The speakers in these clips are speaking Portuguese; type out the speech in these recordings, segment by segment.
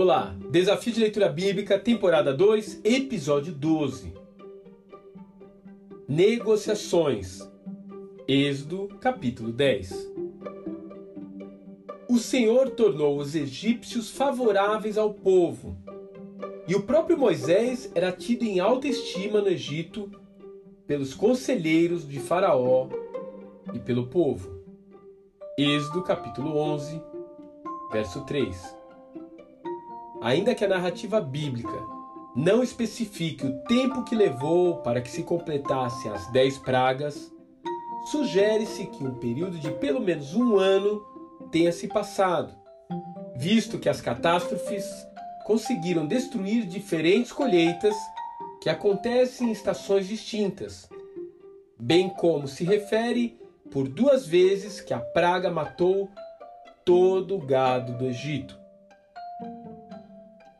Olá, Desafio de Leitura Bíblica, temporada 2, episódio 12. Negociações. Êxodo, capítulo 10. O Senhor tornou os egípcios favoráveis ao povo, e o próprio Moisés era tido em alta estima no Egito pelos conselheiros de Faraó e pelo povo. Êxodo capítulo 11, verso 3. Ainda que a narrativa bíblica não especifique o tempo que levou para que se completassem as dez pragas, sugere-se que um período de pelo menos um ano tenha se passado, visto que as catástrofes conseguiram destruir diferentes colheitas que acontecem em estações distintas, bem como se refere por duas vezes que a praga matou todo o gado do Egito.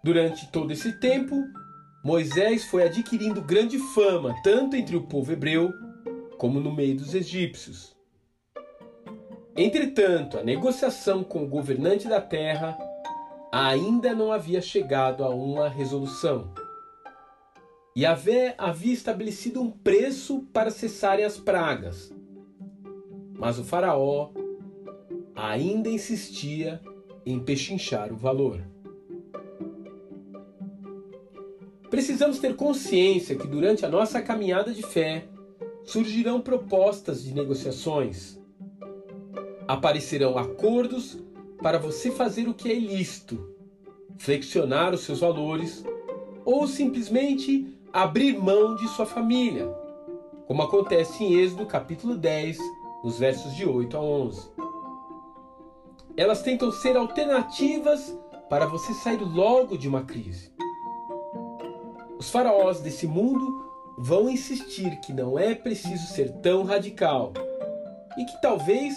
Durante todo esse tempo, Moisés foi adquirindo grande fama tanto entre o povo hebreu como no meio dos egípcios. Entretanto, a negociação com o governante da terra ainda não havia chegado a uma resolução. Yahvé havia estabelecido um preço para cessarem as pragas, mas o Faraó ainda insistia em pechinchar o valor. Precisamos ter consciência que durante a nossa caminhada de fé surgirão propostas de negociações. Aparecerão acordos para você fazer o que é ilícito, flexionar os seus valores ou simplesmente abrir mão de sua família, como acontece em Êxodo capítulo 10, nos versos de 8 a 11. Elas tentam ser alternativas para você sair logo de uma crise. Os faraós desse mundo vão insistir que não é preciso ser tão radical e que talvez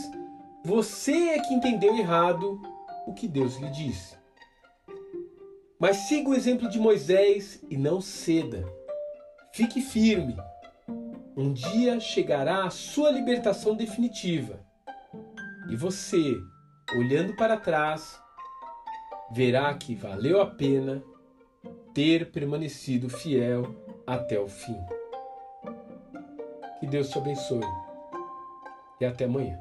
você é que entendeu errado o que Deus lhe disse. Mas siga o exemplo de Moisés e não ceda. Fique firme. Um dia chegará a sua libertação definitiva. E você, olhando para trás, verá que valeu a pena ter permanecido fiel até o fim. Que Deus te abençoe e até amanhã.